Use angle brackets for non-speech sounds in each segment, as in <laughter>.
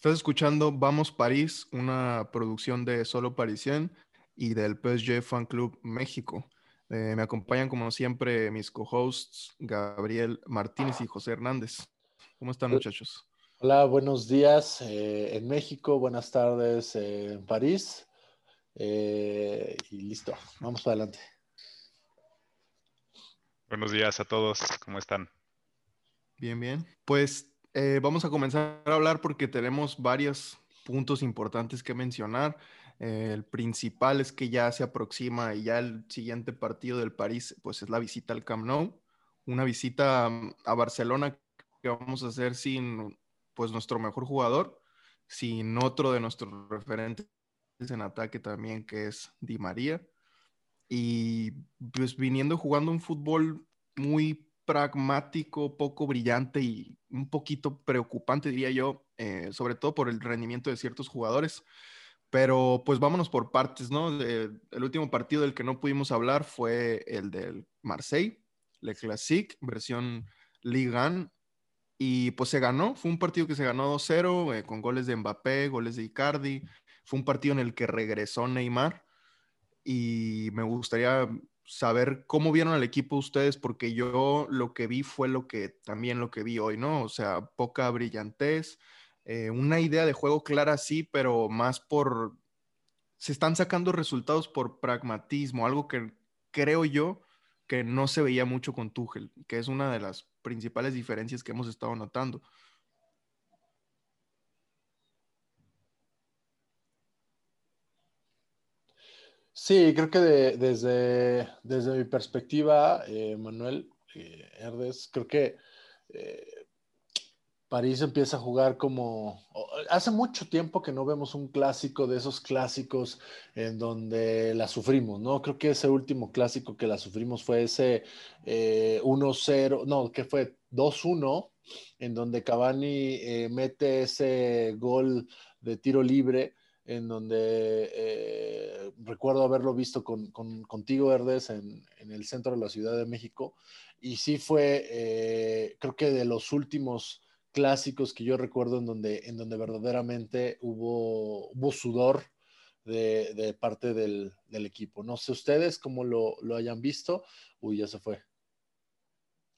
Estás escuchando Vamos París, una producción de Solo Parisien y del PSG Fan Club México. Eh, me acompañan como siempre mis co-hosts Gabriel Martínez y José Hernández. ¿Cómo están muchachos? Hola, buenos días eh, en México, buenas tardes eh, en París. y listo, vamos adelante. Buenos días a todos, ¿cómo están? Bien, bien. Pues eh, vamos a comenzar a hablar porque tenemos varios puntos importantes que mencionar. Eh, el principal es que ya se aproxima y ya el siguiente partido del París, pues es la visita al Camp Nou, una visita mm, a Barcelona que vamos a hacer sin, pues nuestro mejor jugador, sin otro de nuestros referentes en ataque también, que es Di María. Y pues viniendo jugando un fútbol muy pragmático, poco brillante y un poquito preocupante, diría yo, eh, sobre todo por el rendimiento de ciertos jugadores. Pero pues vámonos por partes, ¿no? el último partido del que no pudimos hablar fue el del Marseille, Le Classique, versión Ligue 1. Y pues se ganó, fue un partido que se ganó 2-0 eh, con goles de Mbappé, goles de Icardi. Fue un partido en el que regresó Neymar y me gustaría saber cómo vieron al equipo ustedes, porque yo lo que vi fue lo que también lo que vi hoy, ¿no? O sea, poca brillantez, eh, una idea de juego clara sí, pero más por, se están sacando resultados por pragmatismo, algo que creo yo que no se veía mucho con Tuchel, que es una de las principales diferencias que hemos estado notando. Sí, creo que desde, desde mi perspectiva, eh, Manuel eh, Herdes, creo que eh, París empieza a jugar como... Hace mucho tiempo que no vemos un clásico de esos clásicos en donde la sufrimos, ¿no? Creo que ese último clásico que la sufrimos fue ese 1-0, no, que fue 2-1, en donde Cavani mete ese gol de tiro libre en donde eh, recuerdo haberlo visto con, contigo, Herdes, en, el centro de la Ciudad de México. Y sí fue, eh, creo que de los últimos clásicos que yo recuerdo en donde, en donde verdaderamente hubo, hubo sudor de, parte del, equipo. No sé ustedes cómo lo, lo hayan visto. Uy, ya se fue.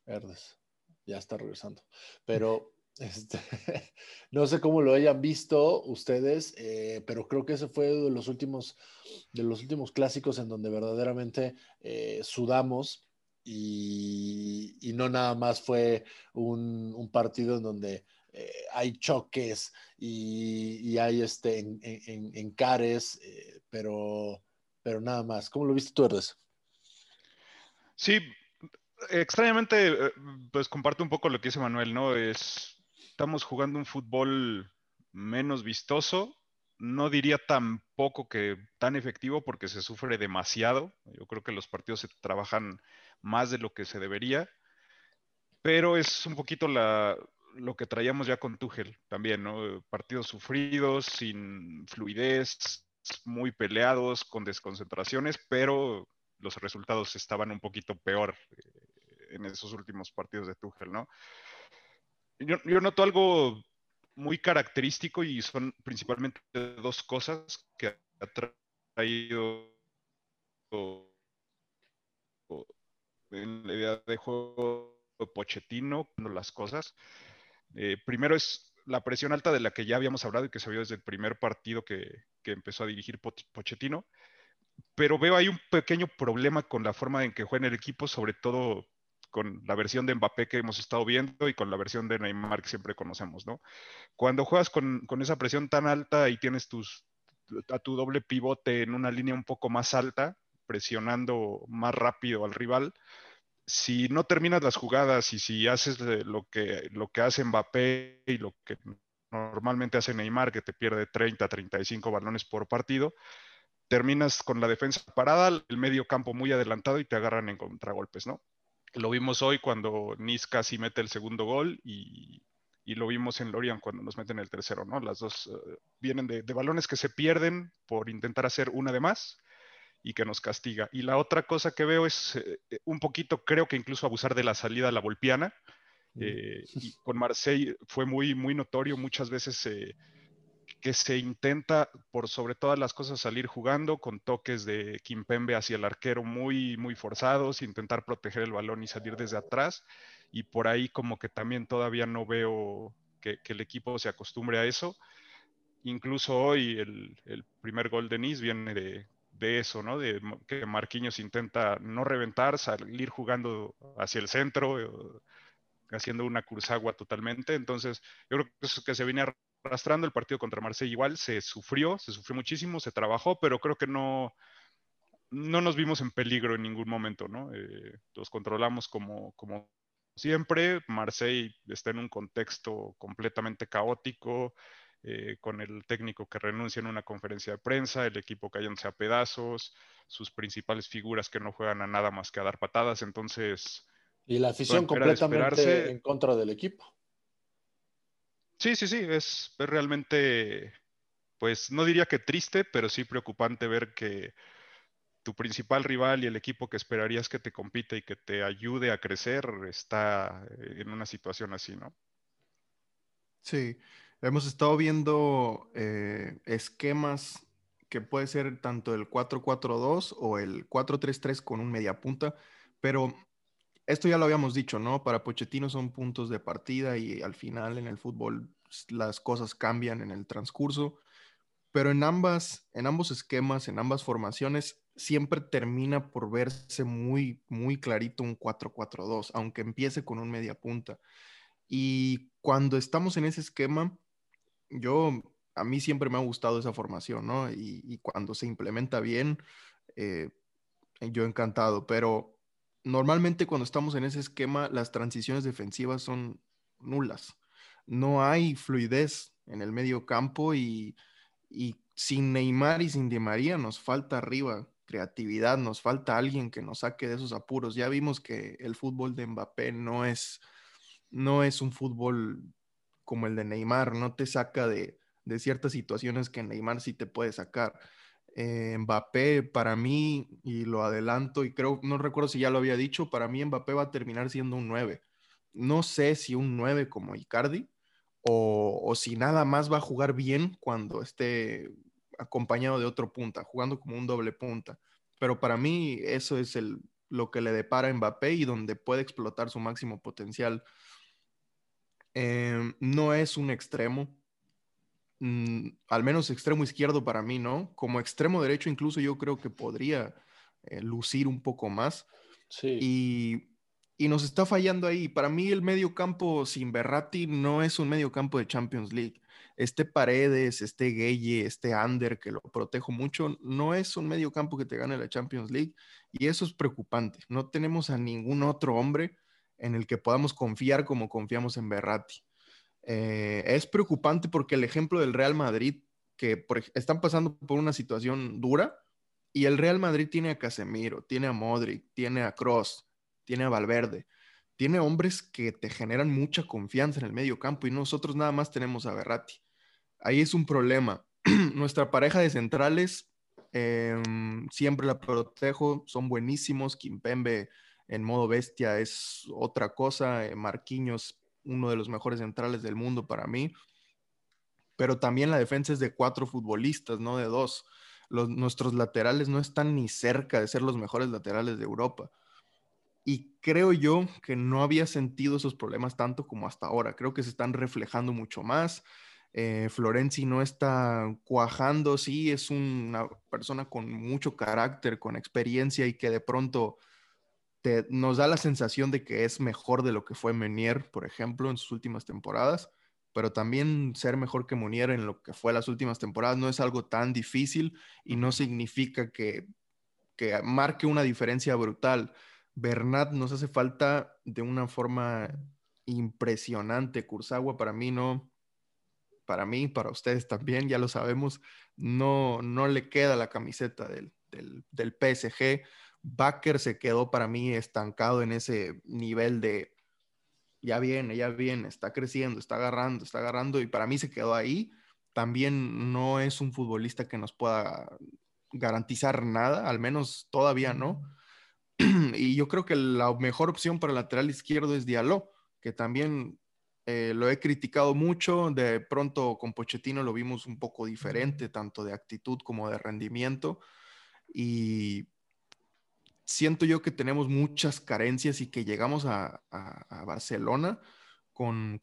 Herdes, ya está regresando. Pero este, <laughs> no sé cómo lo hayan visto ustedes, eh, pero creo que ese fue de los últimos, de los últimos clásicos en donde verdaderamente eh, sudamos y, no nada más fue un, partido en donde eh, hay choques y, hay este en, cares, pero, pero nada más. ¿Cómo lo viste tú, Erdes? Sí, extrañamente, pues comparto un poco lo que dice Manuel, ¿no? Es estamos jugando un fútbol menos vistoso. No diría tampoco que tan efectivo porque se sufre demasiado. Yo creo que los partidos se trabajan más de lo que se debería. Pero es un poquito lo que traíamos ya con Tuchel también, ¿no? Partidos sufridos, sin fluidez, muy peleados, con desconcentraciones, pero los resultados estaban un poquito peor eh, en esos últimos partidos de Tuchel, ¿no? Yo, noto algo muy característico y son principalmente dos cosas que ha traído en la idea de juego Pochettino, las cosas. Eh, primero es la presión alta de la que ya habíamos hablado y que se vio desde el primer partido que, que empezó a dirigir Pochettino, pero veo ahí un pequeño problema con la forma en que juega el equipo, sobre todo con la versión de Mbappé que hemos estado viendo y con la versión de Neymar que siempre conocemos, ¿no? Cuando juegas con, esa presión tan alta y tienes tus, a tu doble pivote en una línea un poco más alta, presionando más rápido al rival, si no terminas las jugadas y si haces lo que, lo que hace Mbappé y lo que normalmente hace Neymar, que te pierde 30, 35 balones por partido, terminas con la defensa parada, el medio campo muy adelantado y te agarran en contragolpes, ¿no? Lo vimos hoy cuando Nice casi mete el segundo gol y, lo vimos en Lorient cuando nos meten el tercero, ¿no? Las dos eh, vienen de, balones que se pierden por intentar hacer una de más y que nos castiga. Y la otra cosa que veo es eh, un poquito, creo que incluso abusar de la salida a la volpiana. Mm. Eh, y con Marseille fue muy, muy notorio, muchas veces que se intenta por sobre todas las cosas salir jugando con toques de Kimpembe hacia el arquero muy, muy forzados, intentar proteger el balón y salir desde atrás. Y por ahí como que también todavía no veo que, el equipo se acostumbre a eso. Incluso hoy el, primer gol de Nice viene de, de eso, ¿no? De que Marquinhos intenta no reventar, salir jugando hacia el centro, eh, haciendo una cruzagua totalmente. Entonces, yo creo que eso que se viene arrastrando el partido contra Marsella igual, se sufrió, se sufrió muchísimo, se trabajó, pero creo que no, no nos vimos en peligro en ningún momento, ¿no? Eh, los controlamos como, como siempre. Marseille está en un contexto completamente caótico, eh, con el técnico que renuncia en una conferencia de prensa, el equipo cayéndose a pedazos, sus principales figuras que no juegan a nada más que a dar patadas, entonces... Y la afición completamente en contra del equipo. Sí, sí, sí, es, realmente, pues no diría que triste, pero sí preocupante ver que tu principal rival y el equipo que esperarías que te compite y que te ayude a crecer está en una situación así, ¿no? Sí, hemos estado viendo eh, esquemas que puede ser tanto el 4-4-2 o el 4-3-3 con un media punta, pero esto ya lo habíamos dicho, ¿no? Para Pochettino son puntos de partida y al final en el fútbol las cosas cambian en el transcurso, pero en ambas, en ambos esquemas, en ambas formaciones, siempre termina por verse muy, muy clarito un 4-4-2, aunque empiece con un media punta. Y cuando estamos en ese esquema, yo, a mí siempre me ha gustado esa formación, ¿no? Y, cuando se implementa bien, eh, yo encantado, pero normalmente cuando estamos en ese esquema, las transiciones defensivas son nulas. No hay fluidez en el medio campo y, sin Neymar y sin Di María nos falta arriba creatividad, nos falta alguien que nos saque de esos apuros. Ya vimos que el fútbol de Mbappé no es, no es un fútbol como el de Neymar, no te saca de, de ciertas situaciones que Neymar sí te puede sacar. Eh, Mbappé, para mí, y lo adelanto, y creo, no recuerdo si ya lo había dicho, para mí Mbappé va a terminar siendo un 9. No sé si un 9 como Icardi, o, si nada más va a jugar bien cuando esté acompañado de otro punta, jugando como un doble punta. Pero para mí eso es el, lo que le depara a Mbappé y donde puede explotar su máximo potencial. Eh, no es un extremo, Mm, al menos extremo izquierdo para mí, ¿no? Como extremo derecho incluso yo creo que podría eh, lucir un poco más. Sí. Y, nos está fallando ahí. Para mí el medio campo sin Berratti no es un medio campo de Champions League. Este Paredes, este Gueye, este Ander, que lo protejo mucho, no es un medio campo que te gane la Champions League. Y eso es preocupante. No tenemos a ningún otro hombre en el que podamos confiar como confiamos en Berratti. Eh, es preocupante porque el ejemplo del Real Madrid, que están pasando por una situación dura, y el Real Madrid tiene a Casemiro, tiene a Modric, tiene a Cross, tiene a Valverde, tiene hombres que te generan mucha confianza en el medio campo y nosotros nada más tenemos a Berratti. Ahí es un problema. <clears throat> Nuestra pareja de centrales em, siempre la protejo, son buenísimos. Kimpembe en modo bestia es otra cosa. Eh, Marquinhos uno de los mejores centrales del mundo para mí, pero también la defensa es de cuatro futbolistas, no de dos. Los, nuestros laterales no están ni cerca de ser los mejores laterales de Europa. Y creo yo que no había sentido esos problemas tanto como hasta ahora. Creo que se están reflejando mucho más. Eh, Florenzi no está cuajando, sí, es una persona con mucho carácter, con experiencia y que de pronto nos da la sensación de que es mejor de lo que fue Menier, por ejemplo, en sus últimas temporadas, pero también ser mejor que Menier en lo que fue las últimas temporadas no es algo tan difícil y no significa que, que marque una diferencia brutal. Bernat nos hace falta de una forma impresionante. Kursagua para mí no, para mí, para ustedes también, ya lo sabemos, no, no le queda la camiseta del, del, del PSG Baker se quedó para mí estancado en ese nivel de ya viene, ya viene, está creciendo, está agarrando, está agarrando y para mí se quedó ahí. También no es un futbolista que nos pueda garantizar nada, al menos todavía no. <clears throat> Y yo creo que la mejor opción para el lateral izquierdo es Diallo, que también eh, lo he criticado mucho, de pronto con Pochettino lo vimos un poco diferente, tanto de actitud como de rendimiento, y siento yo que tenemos muchas carencias y que llegamos a, Barcelona con,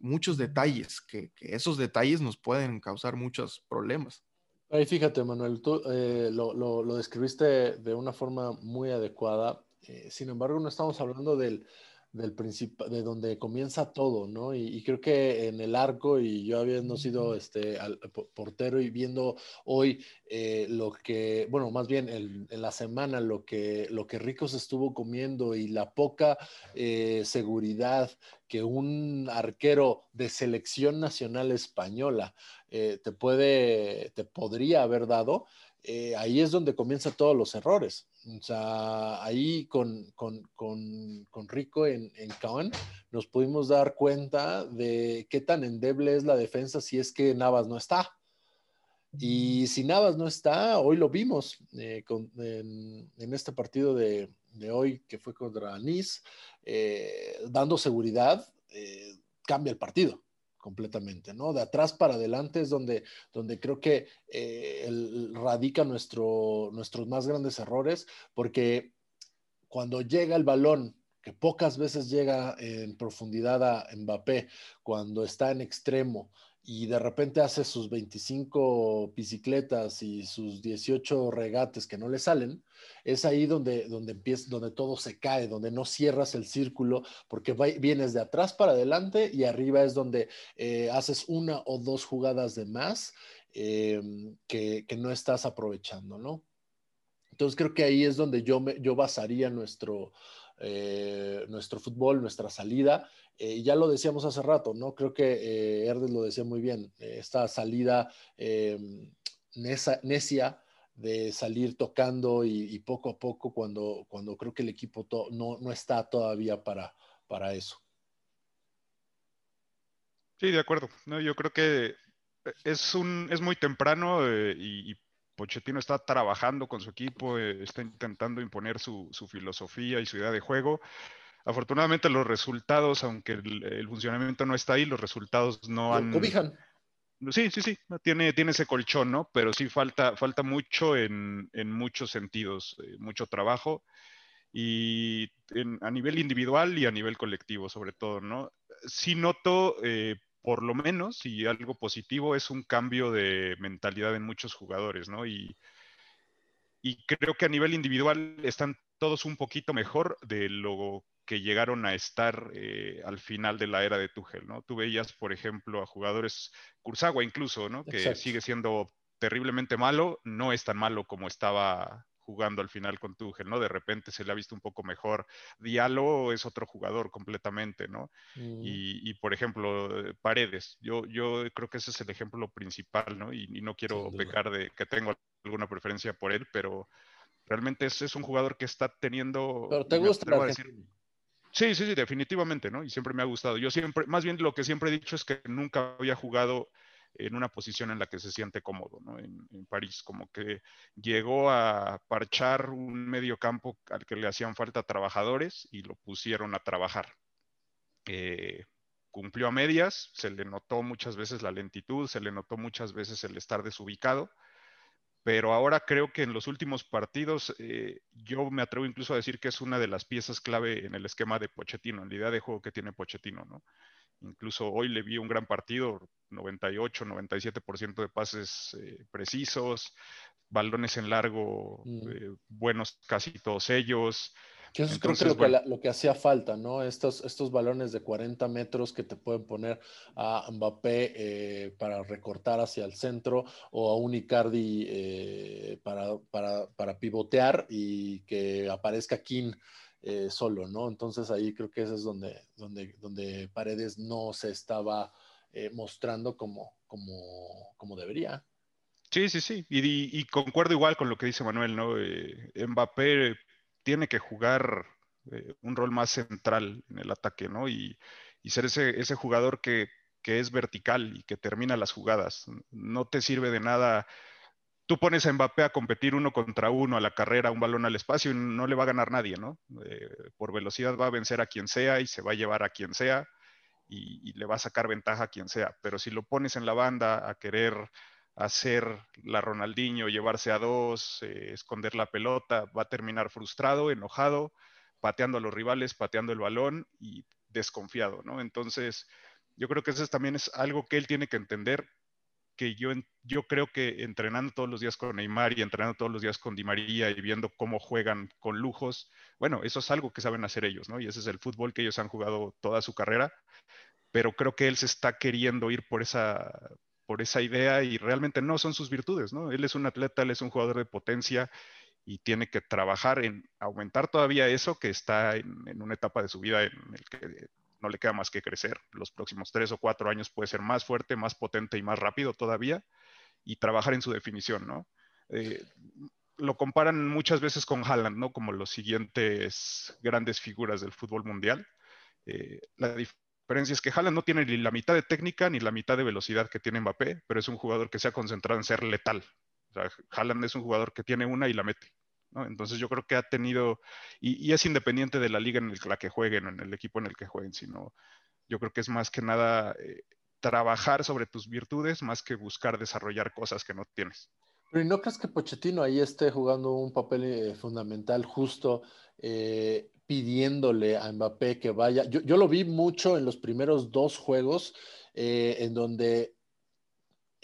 muchos detalles, que, esos detalles nos pueden causar muchos problemas. Ahí fíjate, Manuel, tú eh, lo, describiste de una forma muy adecuada. Eh, sin embargo, no estamos hablando del, del principio, de donde comienza todo, ¿no? Y, creo que en el arco, y yo habiendo sido este, al, portero y viendo hoy eh, lo que, bueno, más bien en la semana, lo que, lo que Rico se estuvo comiendo y la poca eh, seguridad que un arquero de selección nacional española eh, te puede, te podría haber dado, ahí es donde comienzan todos los errores. O sea, ahí con, Rico en, en nos pudimos dar cuenta de qué tan endeble es la defensa si es que Navas no está. Y si Navas no está, hoy lo vimos eh, en, este partido de, hoy que fue contra Nice, eh, dando seguridad, eh, cambia el partido completamente, ¿no? De atrás para adelante es donde, donde creo que eh, radica nuestro, nuestros más grandes errores, porque cuando llega el balón, que pocas veces llega en profundidad a Mbappé, cuando está en extremo, y de repente hace sus 25 bicicletas y sus 18 regates que no le salen, es ahí donde, donde, donde todo se cae, donde no cierras el círculo, porque vienes de atrás para adelante y arriba es donde eh, haces una o dos jugadas de más eh, que, no estás aprovechando, ¿no? Entonces creo que ahí es donde yo, me, yo basaría nuestro, eh, nuestro fútbol, nuestra salida. Eh, ya lo decíamos hace rato, ¿no? Creo que eh, lo decía muy bien, esta salida necia de salir tocando y, poco a poco cuando, cuando creo que el equipo no, no, está todavía para, para eso. Sí, de acuerdo. No, yo creo que es, un, es muy temprano y, y Pochettino está trabajando con su equipo, eh, está intentando imponer su, filosofía y su idea de juego. Afortunadamente los resultados, aunque el, funcionamiento no está ahí, los resultados no han... Cobijan. Sí, sí, sí, tiene, tiene ese colchón, ¿no? Pero sí falta, falta mucho en, muchos sentidos, eh, mucho trabajo y a nivel individual y a nivel colectivo sobre todo, ¿no? Sí noto eh, por lo menos, y algo positivo, es un cambio de mentalidad en muchos jugadores, ¿no? Y, y creo que a nivel individual están todos un poquito mejor de lo que llegaron a estar eh, al final de la era de Tuchel, ¿no? Tú veías, por ejemplo, a jugadores, Kurzawa incluso, ¿no? Que sigue siendo terriblemente malo, no es tan malo como estaba jugando al final con Tuchel, ¿no? De repente se le ha visto un poco mejor. Diallo es otro jugador completamente, ¿no? Mm. Y, por ejemplo, Paredes, yo, yo creo que ese es el ejemplo principal, ¿no? Y, no quiero pecar de que tengo alguna preferencia por él, pero realmente es, es un jugador que está teniendo... Pero te gusta. Sí, sí, sí, definitivamente, ¿no? Y siempre me ha gustado. Yo siempre, más bien lo que siempre he dicho es que nunca había jugado en una posición en la que se siente cómodo, ¿no? En, París, como que llegó a parchar un medio campo al que le hacían falta trabajadores y lo pusieron a trabajar. Eh, cumplió a medias, se le notó muchas veces la lentitud, se le notó muchas veces el estar desubicado, pero ahora creo que en los últimos partidos eh, yo me atrevo incluso a decir que es una de las piezas clave en el esquema de Pochettino, en la idea de juego que tiene Pochettino, ¿no? Incluso hoy le vi un gran partido, 98, 97% de pases eh, precisos, balones en largo, mm. eh, buenos casi todos ellos. Que eso creo que lo, que hacía falta, ¿no? Estos, estos balones de 40 metros que te pueden poner a Mbappé eh, para recortar hacia el centro o a un Icardi para, para, para, pivotear y que aparezca King eh, solo, ¿no? Entonces ahí creo que ese es donde, donde, donde Paredes no se estaba eh, mostrando como, como, como debería. Sí, sí, sí. Y, concuerdo igual con lo que dice Manuel, ¿no? Eh, Mbappé tiene que jugar un rol más central en el ataque, ¿no? Y, ser ese, ese jugador que, que, es vertical y que termina las jugadas. No te sirve de nada tú pones a Mbappé a competir uno contra uno a la carrera, un balón al espacio y no le va a ganar nadie, ¿no? Eh, por velocidad va a vencer a quien sea y se va a llevar a quien sea y, le va a sacar ventaja a quien sea. Pero si lo pones en la banda a querer hacer la Ronaldinho, llevarse a dos, eh, esconder la pelota, va a terminar frustrado, enojado, pateando a los rivales, pateando el balón y desconfiado, ¿no? Entonces, yo creo que eso también es algo que él tiene que entender, que yo, yo creo que entrenando todos los días con Neymar y entrenando todos los días con Di María y viendo cómo juegan con lujos, bueno, eso es algo que saben hacer ellos, ¿no? Y ese es el fútbol que ellos han jugado toda su carrera, pero creo que él se está queriendo ir por esa, por esa idea y realmente no son sus virtudes, ¿no? Él es un atleta, él es un jugador de potencia y tiene que trabajar en aumentar todavía eso que está en, una etapa de su vida en el que no le queda más que crecer. Los próximos tres o cuatro años puede ser más fuerte, más potente y más rápido todavía y trabajar en su definición, ¿no? Eh, lo comparan muchas veces con Haaland, ¿no? Como los siguientes grandes figuras del fútbol mundial. Eh, la diferencia es que Haaland no tiene ni la mitad de técnica ni la mitad de velocidad que tiene Mbappé, pero es un jugador que se ha concentrado en ser letal. O sea, Haaland es un jugador que tiene una y la mete. Entonces yo creo que ha tenido, y, es independiente de la liga en la que jueguen, en el equipo en el que jueguen, sino yo creo que es más que nada eh, trabajar sobre tus virtudes más que buscar desarrollar cosas que no tienes. Pero no crees que Pochettino ahí esté jugando un papel eh, fundamental justo eh, pidiéndole a Mbappé que vaya? Yo, lo vi mucho en los primeros dos juegos en donde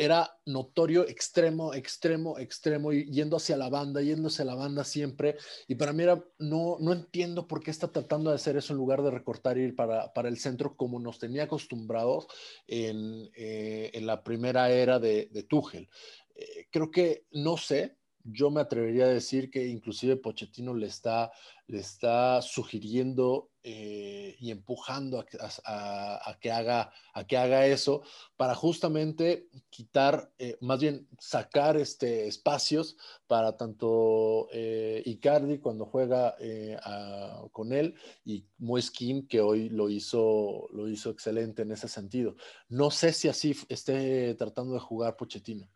era notorio, extremo, extremo, extremo, yendo hacia la banda, yéndose a la banda siempre. Y para mí era, no, no entiendo por qué está tratando de hacer eso en lugar de recortar y ir para, para el centro como nos tenía acostumbrados en, eh, en la primera era de, de Tuchel. Eh, creo que, no sé, yo me atrevería a decir que inclusive Pochettino le está, le está sugiriendo eh, y empujando a, que haga, a que haga eso para justamente quitar, eh, más bien sacar este, espacios para tanto eh, Icardi cuando juega con él y Moiskin que hoy lo hizo, lo hizo excelente en ese sentido. No sé si así esté tratando de jugar Pochettino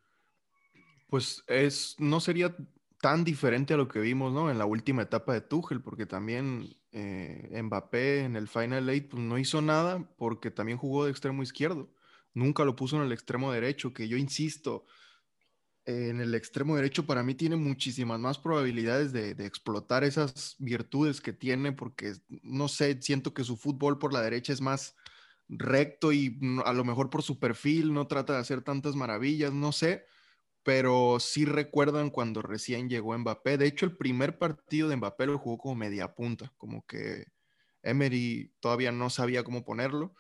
pues es, no sería tan diferente a lo que vimos, ¿no? En la última etapa de Tuchel, porque también eh, Mbappé en el Final Eight pues, no hizo nada porque también jugó de extremo izquierdo. Nunca lo puso en el extremo derecho, que yo insisto, en el extremo derecho para mí tiene muchísimas más probabilidades de, de, explotar esas virtudes que tiene, porque no sé, siento que su fútbol por la derecha es más recto y a lo mejor por su perfil no trata de hacer tantas maravillas, no sé pero sí recuerdan cuando recién llegó Mbappé. De hecho, el primer partido de Mbappé lo jugó como media punta, como que Emery todavía no sabía cómo ponerlo.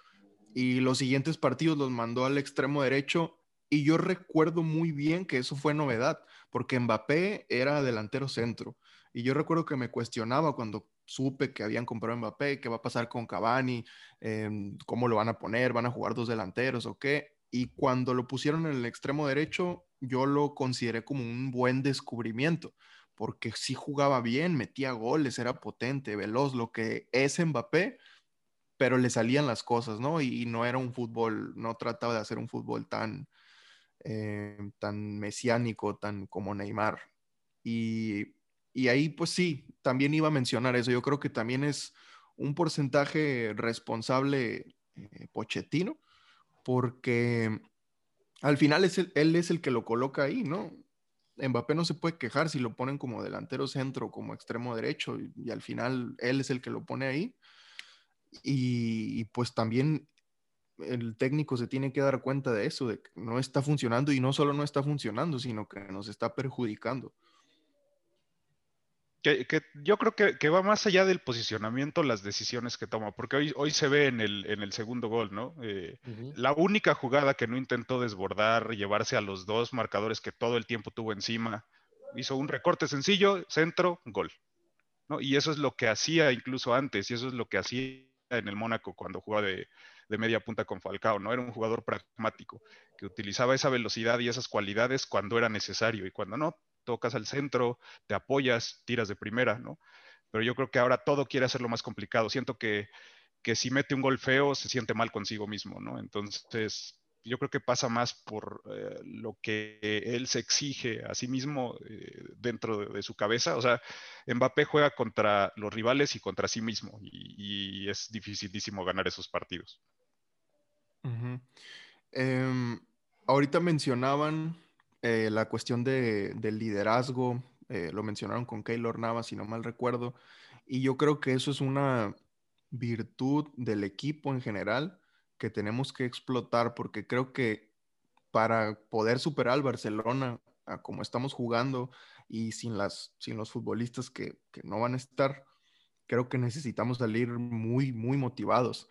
Y los siguientes partidos los mandó al extremo derecho. Y yo recuerdo muy bien que eso fue novedad, porque Mbappé era delantero centro. Y yo recuerdo que me cuestionaba cuando supe que habían comprado Mbappé, qué va a pasar con Cavani, em, cómo lo van a poner, van a jugar dos delanteros o qué. Y cuando lo pusieron en el extremo derecho, yo lo consideré como un buen descubrimiento, porque sí jugaba bien, metía goles, era potente, veloz, lo que es Mbappé, pero le salían las cosas, ¿no? Y, no era un fútbol, no trataba de hacer un fútbol tan, eh, tan mesiánico, tan como Neymar. Y, ahí, pues sí, también iba a mencionar eso. Yo creo que también es un porcentaje responsable eh, Pochettino, porque al final es él es el que lo coloca ahí, ¿no? Mbappé no se puede quejar si lo ponen como delantero centro, como extremo derecho, y, al final él es el que lo pone ahí. Y, pues también el técnico se tiene que dar cuenta de eso, de que no está funcionando y no solo no está funcionando, sino que nos está perjudicando. Que, yo creo que, va más allá del posicionamiento, las decisiones que toma, porque hoy, hoy se ve en el, en el segundo gol, ¿no? Eh, la única jugada que no intentó desbordar, llevarse a los dos marcadores que todo el tiempo tuvo encima, hizo un recorte sencillo, centro, gol. ¿no? Y eso es lo que hacía incluso antes, y eso es lo que hacía en el Mónaco cuando jugaba de, de media punta con Falcao, ¿no? Era un jugador pragmático, que utilizaba esa velocidad y esas cualidades cuando era necesario, y cuando no, tocas al centro, te apoyas, tiras de primera, ¿no? Pero yo creo que ahora todo quiere hacerlo más complicado. Siento que, que si mete un gol feo, se siente mal consigo mismo, ¿no? Entonces, yo creo que pasa más por eh, lo que él se exige a sí mismo eh, dentro de, su cabeza. O sea, Mbappé juega contra los rivales y contra sí mismo y, es dificilísimo ganar esos partidos. Em, ahorita mencionaban eh, la cuestión de, del liderazgo, eh, lo mencionaron con Keylor Navas, si no mal recuerdo, y yo creo que eso es una virtud del equipo en general que tenemos que explotar porque creo que para poder superar al Barcelona a como estamos jugando y sin, las, sin los futbolistas que, que no van a estar, creo que necesitamos salir muy, muy motivados.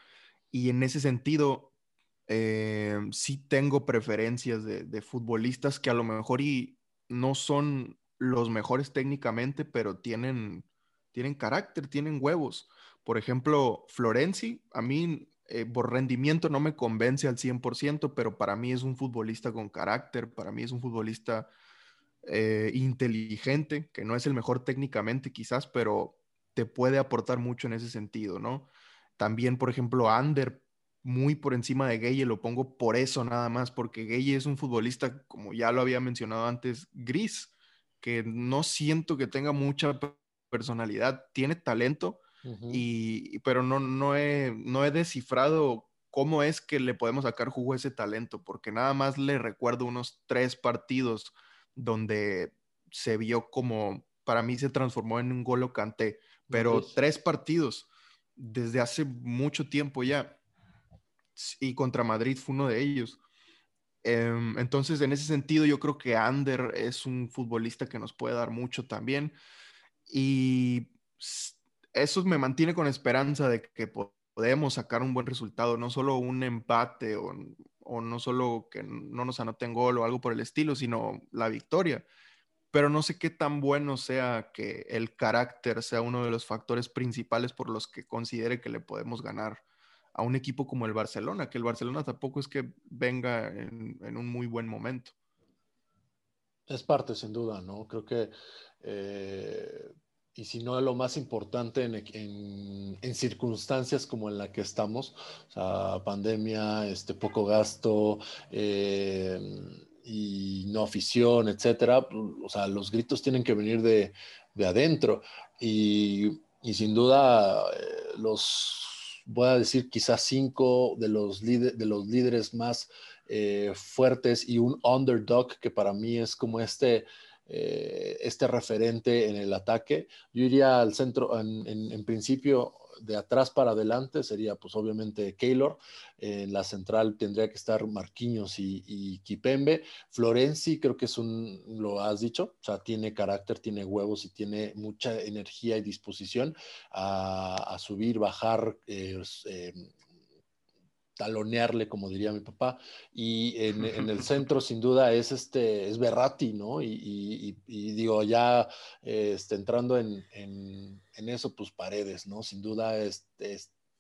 Y en ese sentido, eh, sí tengo preferencias de, futbolistas que a lo mejor y no son los mejores técnicamente, pero tienen, tienen carácter, tienen huevos. Por ejemplo, Florenzi, a mí eh, por rendimiento no me convence al 100%, pero para mí es un futbolista con carácter, para mí es un futbolista eh, inteligente, que no es el mejor técnicamente quizás, pero te puede aportar mucho en ese sentido, ¿no? También, por ejemplo, Ander, muy por encima de Gueye, lo pongo por eso nada más, porque Gueye es un futbolista, como ya lo había mencionado antes, gris, que no siento que tenga mucha personalidad, tiene talento, y, pero no, no, he, no he descifrado cómo es que le podemos sacar jugo a ese talento, porque nada más le recuerdo unos tres partidos donde se vio como, para mí se transformó en un golo canté, pero tres partidos desde hace mucho tiempo ya, y contra Madrid fue uno de ellos. Em, entonces, en ese sentido, yo creo que Ander es un futbolista que nos puede dar mucho también. Y eso me mantiene con esperanza de que podemos sacar un buen resultado, no solo un empate o, no solo que no nos anoten gol o algo por el estilo, sino la victoria. Pero no sé qué tan bueno sea que el carácter sea uno de los factores principales por los que considere que le podemos ganar a un equipo como el Barcelona, que el Barcelona tampoco es que venga en, un muy buen momento. Es parte, sin duda, ¿no? Creo que eh, y si no lo más importante en, en, circunstancias como en la que estamos, o sea, pandemia, este, poco gasto eh, y no afición, etcétera, o sea, los gritos tienen que venir de, de adentro y, y, sin duda eh, los, voy a decir quizás cinco de los, de los líderes más eh, fuertes y un underdog que para mí es como este eh, este referente en el ataque. Yo iría al centro, en, principio, de atrás para adelante sería pues obviamente Keylor, en la central tendría que estar Marquinhos y, y, Kipembe, Florenzi creo que es un, lo has dicho, o sea, tiene carácter, tiene huevos y tiene mucha energía y disposición a, subir, bajar, eh, eh, talonearle, como diría mi papá. Y <laughs> en, el centro, sin duda, es este, es Berratti, ¿no? Y, digo, ya este, entrando en, eso, pues paredes, ¿no? Sin duda, es,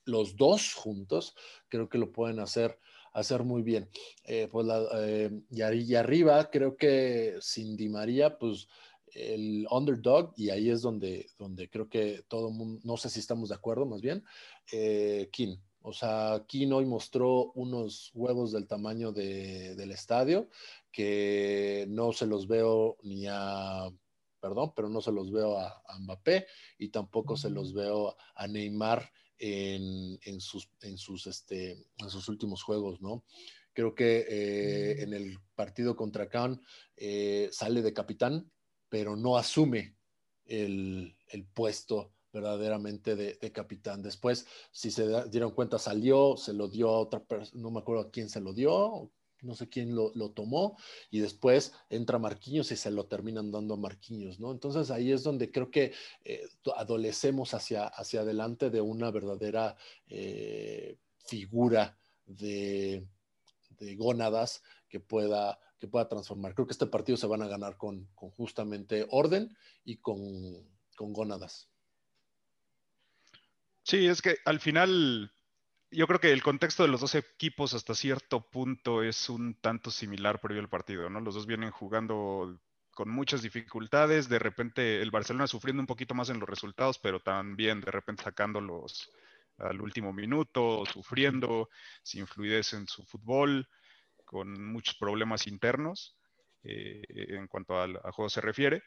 los dos juntos creo que lo pueden hacer, hacer muy bien. Eh, pues eh, y, arriba, creo que sin Di María, pues el underdog, y ahí es donde, donde creo que todo mundo, no sé si estamos de acuerdo más bien, eh, King. O sea, Kino hoy mostró unos huevos del tamaño del estadio que no se los veo ni a, perdón, pero no se los veo a, Mbappé y tampoco se los veo a Neymar en, sus, en, sus, este, en sus últimos juegos, ¿no? Creo que eh, en el partido contra Khan eh, sale de capitán, pero no asume el, el puesto verdaderamente de, capitán. Después, si se dieron cuenta, salió, se lo dio a otra persona, no me acuerdo a quién se lo dio, no sé quién lo, tomó, y después entra Marquinhos y se lo terminan dando a Marquinhos, ¿no? Entonces ahí es donde creo que eh, adolecemos hacia, hacia adelante de una verdadera eh, figura de, gónadas que pueda, que pueda transformar. Creo que este partido se van a ganar con, justamente orden y con, con gónadas. Sí, es que al final yo creo que el contexto de los dos equipos hasta cierto punto es un tanto similar previo al partido, ¿no? Los dos vienen jugando con muchas dificultades, de repente el Barcelona sufriendo un poquito más en los resultados, pero también de repente sacándolos al último minuto, sufriendo, sin fluidez en su fútbol, con muchos problemas internos eh, en cuanto al a juego se refiere.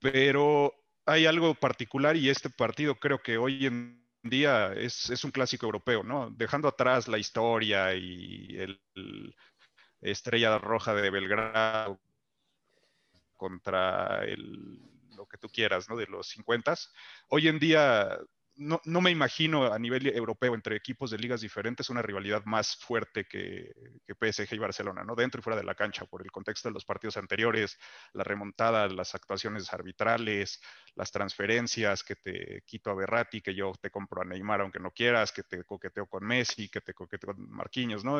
Pero hay algo particular y este partido creo que hoy en día es, un clásico europeo, ¿no? Dejando atrás la historia y el, Estrella Roja de Belgrado contra lo que tú quieras, ¿no? De los 50. Hoy en día no, me imagino a nivel europeo entre equipos de ligas diferentes una rivalidad más fuerte que, PSG y Barcelona, ¿no? Dentro y fuera de la cancha, por el contexto de los partidos anteriores, la remontada, las actuaciones arbitrales, las transferencias, que te quito a Berratti, que yo te compro a Neymar aunque no quieras, que te coqueteo con Messi, que te coqueteo con Marquinhos, ¿no?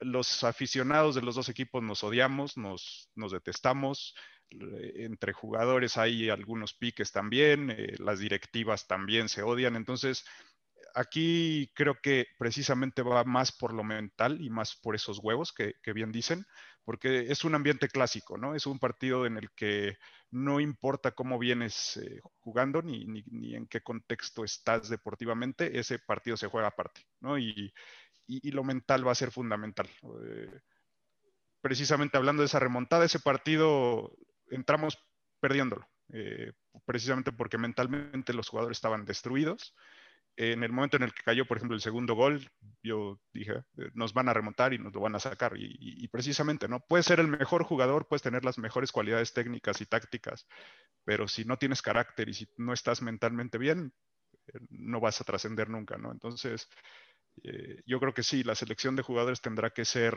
Los aficionados de los dos equipos nos odiamos, nos, nos detestamos, entre jugadores hay algunos piques también, eh, las directivas también se odian, entonces aquí creo que precisamente va más por lo mental y más por esos huevos que, bien dicen, porque es un ambiente clásico, ¿no? Es un partido en el que no importa cómo vienes eh, jugando ni, ni, en qué contexto estás deportivamente, ese partido se juega aparte, ¿no? Y, y, lo mental va a ser fundamental. Eh, precisamente hablando de esa remontada, ese partido entramos perdiéndolo, eh, precisamente porque mentalmente los jugadores estaban destruidos. En el momento en el que cayó, por ejemplo, el segundo gol, yo dije, eh, nos van a remontar y nos lo van a sacar. Y, precisamente, ¿no? Puedes ser el mejor jugador, puedes tener las mejores cualidades técnicas y tácticas, pero si no tienes carácter y si no estás mentalmente bien, eh, no vas a trascender nunca, ¿no? Entonces, yo creo que sí, la selección de jugadores tendrá que ser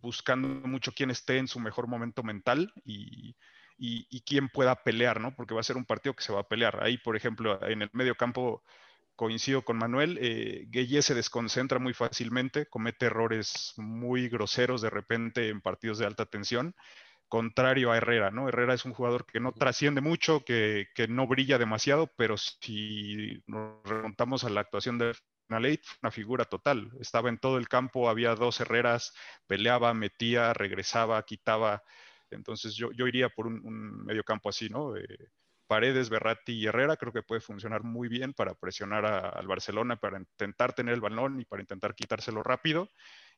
buscando mucho quién esté en su mejor momento mental y, quién pueda pelear, ¿no? Porque va a ser un partido que se va a pelear. Ahí, por ejemplo, en el medio campo coincido con Manuel, eh, se desconcentra muy fácilmente, comete errores muy groseros de repente en partidos de alta tensión, contrario a Herrera, ¿no? Herrera es un jugador que no trasciende mucho, que, que no brilla demasiado, pero si nos remontamos a la actuación de una figura total. Estaba en todo el campo, había dos Herreras, peleaba, metía, regresaba, quitaba. Entonces yo, iría por un, medio campo así, ¿no? Paredes, Berratti y Herrera creo que puede funcionar muy bien para presionar al Barcelona, para intentar tener el balón y para intentar quitárselo rápido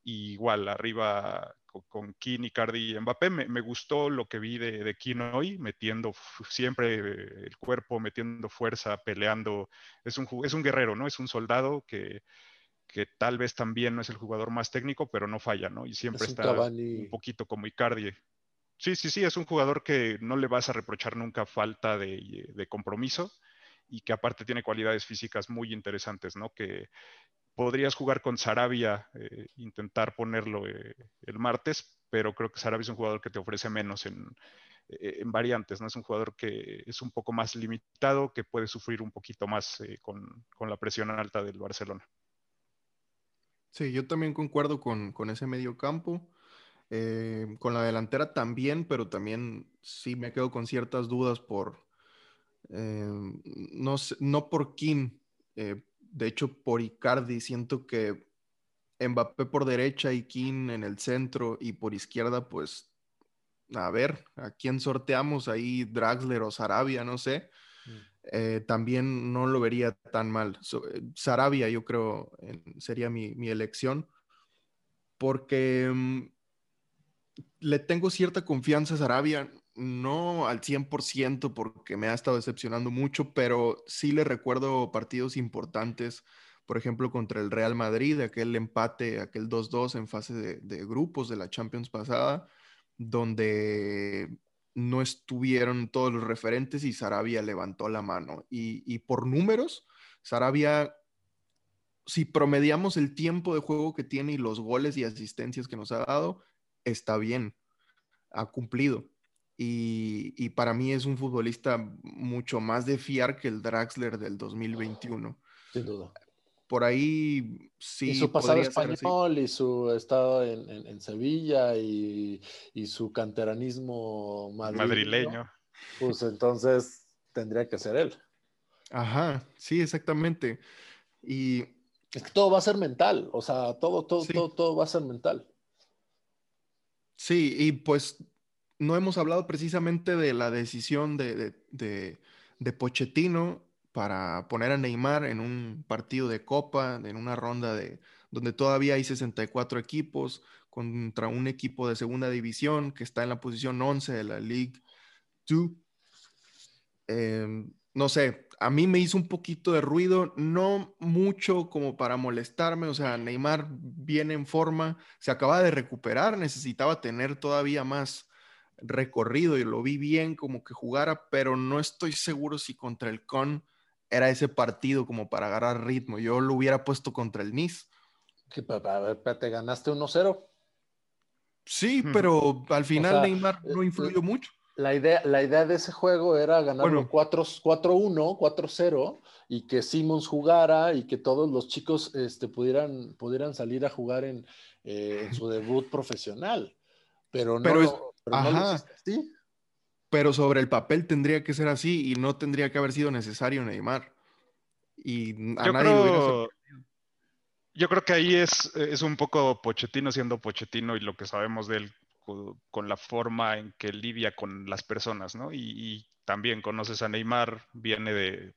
igual, arriba con, con Kin, Icardi y Mbappé, me, gustó lo que vi de, de Kin hoy, metiendo siempre el cuerpo, metiendo fuerza, peleando. Es un, es un guerrero, ¿no? Es un soldado que, que tal vez también no es el jugador más técnico, pero no falla, ¿no? Y siempre está un poquito como Icardi. Sí, sí, sí, es un jugador que no le vas a reprochar nunca falta de, de compromiso y que aparte tiene cualidades físicas muy interesantes, ¿no? Que, podrías jugar con Sarabia, eh, intentar ponerlo eh, el martes, pero creo que Sarabia es un jugador que te ofrece menos en, eh, en, variantes, ¿no? Es un jugador que es un poco más limitado, que puede sufrir un poquito más con, con, la presión alta del Barcelona. Sí, yo también concuerdo con, con ese medio campo. con la delantera también, pero también sí me quedo con ciertas dudas por, no, no por Kim, de hecho, por Icardi, siento que Mbappé por derecha y King en el centro y por izquierda, pues, a ver, ¿a quién sorteamos ahí? Draxler o Sarabia, no sé. Mm. Eh, también no lo vería tan mal. Eh, Sarabia, yo creo, sería mi, elección, porque mm, le tengo cierta confianza a Sarabia no al 100% porque me ha estado decepcionando mucho, pero sí le recuerdo partidos importantes, por ejemplo, contra el Real Madrid, aquel empate, aquel 2-2 en fase de, grupos de la Champions pasada, donde no estuvieron todos los referentes y Sarabia levantó la mano. Y, y por números, Sarabia, si promediamos el tiempo de juego que tiene y los goles y asistencias que nos ha dado, está bien, ha cumplido y, para mí es un futbolista mucho más de fiar que el Draxler del 2021. Sin duda. Por ahí sí. Y su pasado español y su estado en, Sevilla y, su canteranismo madrileño. Pues entonces tendría que ser él. Ajá, sí, exactamente. Y es que todo va a ser mental, o sea, todo, todo, todo, todo va a ser mental. Sí, y pues no hemos hablado precisamente de la decisión de, de, Pochettino para poner a Neymar en un partido de Copa, en una ronda de donde todavía hay 64 equipos contra un equipo de segunda división que está en la posición 11 de la League 2. Em, no sé, a mí me hizo un poquito de ruido, no mucho como para molestarme, o sea, Neymar viene en forma, se acaba de recuperar, necesitaba tener todavía más recorrido y lo vi bien como que jugara, pero no estoy seguro si contra el Con era ese partido como para agarrar ritmo. Yo lo hubiera puesto contra el Nice. A ver, te ganaste 1-0. Sí, pero al final Neymar no eh, influyó mucho. La idea, la idea de ese juego era ganarlo 4-1, 4-0 y que Simmons jugara y que todos los chicos este, pudieran, pudieran salir a jugar en, eh, su debut profesional. Pero no, pero Pero sobre el papel tendría que ser así y no tendría que haber sido necesario Neymar. Y a yo nadie creo, Yo creo que ahí es, es un poco Pochettino siendo Pochettino y lo que sabemos de él con la forma en que lidia con las personas, ¿no? Y, también conoces a Neymar, viene de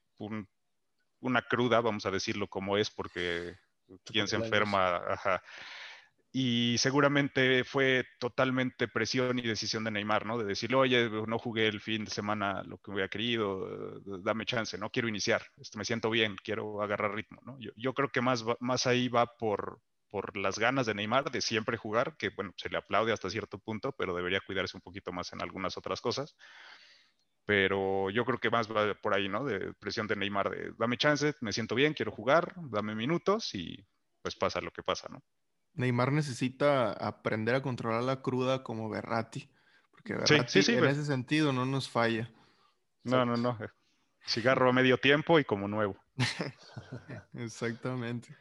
una cruda, vamos a decirlo como es, porque quien se enferma, ajá. Y seguramente fue totalmente presión y decisión de Neymar, ¿no? De decirle, oye, no jugué el fin de semana lo que hubiera querido, dame chance, ¿no? Quiero iniciar, este, me siento bien, quiero agarrar ritmo, ¿no? Yo, yo creo que más, más ahí va por, por las ganas de Neymar de siempre jugar, que bueno, se le aplaude hasta cierto punto, pero debería cuidarse un poquito más en algunas otras cosas. Pero yo creo que más va por ahí, ¿no? De presión de Neymar, de dame chance, me siento bien, quiero jugar, dame minutos y pues pasa lo que pasa, ¿no? Neymar necesita aprender a controlar la cruda como Berratti, porque Berratti en ese sentido no nos falla. No, no, no. Cigarro a medio tiempo y como nuevo. <laughs> Exactamente.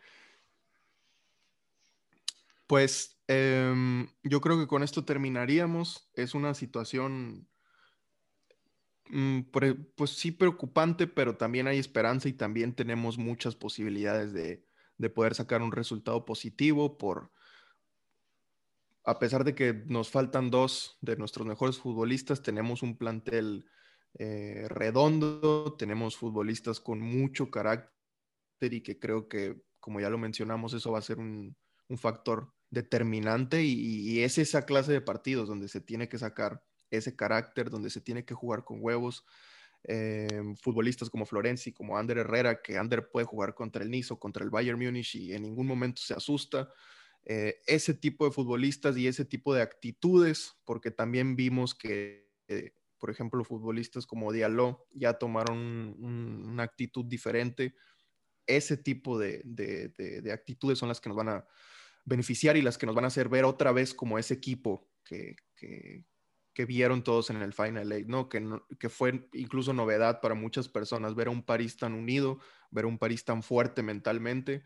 Pues em, yo creo que con esto terminaríamos. Es una situación, mm, pues sí preocupante, pero también hay esperanza y también tenemos muchas posibilidades de, poder sacar un resultado positivo por, a pesar de que nos faltan dos de nuestros mejores futbolistas, tenemos un plantel eh, redondo, tenemos futbolistas con mucho carácter y que creo que, como ya lo mencionamos, eso va a ser un, un factor determinante y, es esa clase de partidos donde se tiene que sacar ese carácter, donde se tiene que jugar con huevos. Eh, futbolistas como Florenzi, como Ander Herrera, que Ander puede jugar contra el Nice contra el Bayern Múnich y en ningún momento se asusta. Eh, ese tipo de futbolistas y ese tipo de actitudes, porque también vimos que, eh, por ejemplo, futbolistas como Diallo ya tomaron una actitud diferente. Ese tipo de actitudes son las que nos van a, beneficiar y las que nos van a hacer ver otra vez como ese equipo que, vieron todos en el Final Eight, ¿no? Que, que fue incluso novedad para muchas personas ver a un París tan unido, ver a un París tan fuerte mentalmente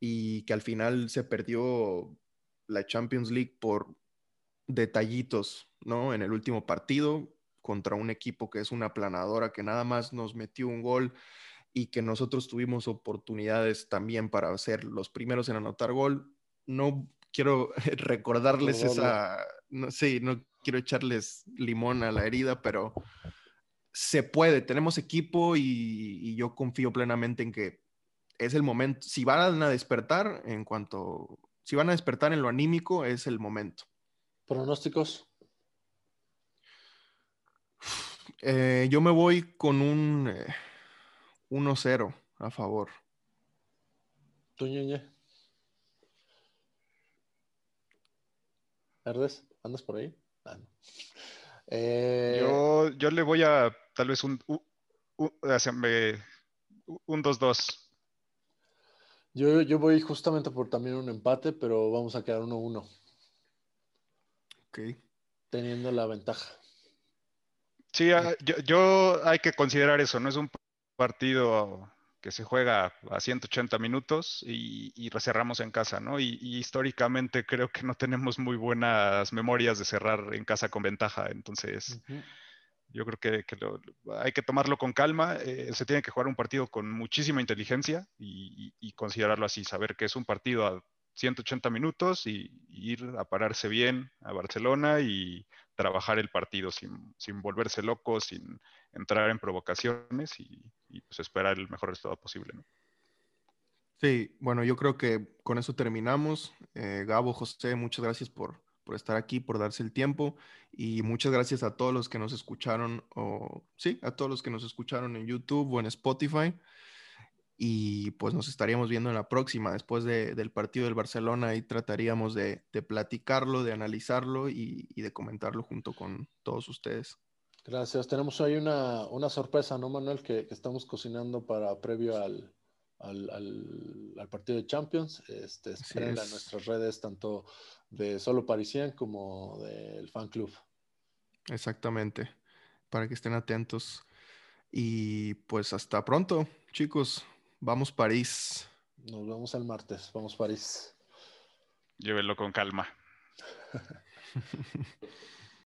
y que al final se perdió la Champions League por detallitos, ¿no? En el último partido contra un equipo que es una planadora que nada más nos metió un gol y que nosotros tuvimos oportunidades también para ser los primeros en anotar gol no quiero <laughs> recordarles esa, no, sí, no quiero echarles limón a la herida, pero se puede, tenemos equipo y, yo confío plenamente en que es el momento, si van a despertar en cuanto, si van a despertar en lo anímico, es el momento. ¿Pronósticos? Eh, yo me voy con un 1-0 eh, a favor. ¿Tú, ¿andas por ahí? Ah, eh, yo, le voy a tal vez un 2-2. Yo, yo voy justamente por también un empate, pero vamos a quedar 1-1. Ok. Teniendo la ventaja. Sí, ah, yo, yo, hay que considerar eso, no es un partido que se juega a 180 minutos y, y cerramos en casa, ¿no? Y, históricamente creo que no tenemos muy buenas memorias de cerrar en casa con ventaja, entonces yo creo que, hay que tomarlo con calma, eh, se tiene que jugar un partido con muchísima inteligencia y, considerarlo así, saber que es un partido a 180 minutos y, ir a pararse bien a Barcelona y trabajar el partido sin, sin volverse loco, sin entrar en provocaciones y, pues esperar el mejor resultado posible. Sí, bueno, yo creo que con eso terminamos. Eh, Gabo, José, muchas gracias por, por estar aquí, por darse el tiempo y muchas gracias a todos los que nos escucharon o sí, a todos los que nos escucharon en YouTube o en Spotify. Y pues nos estaríamos viendo en la próxima, después del partido del Barcelona, y trataríamos de, platicarlo, de analizarlo y, de comentarlo junto con todos ustedes. Gracias. Tenemos ahí una, sorpresa, ¿no, Manuel? Que, estamos cocinando para previo al, al, partido de Champions. Este, esperen en nuestras redes, tanto de Solo Parisien como del fan club. Exactamente, para que estén atentos. Y pues hasta pronto, chicos. Vamos París. Nos vemos el martes. Vamos París. Llévelo con calma. <laughs>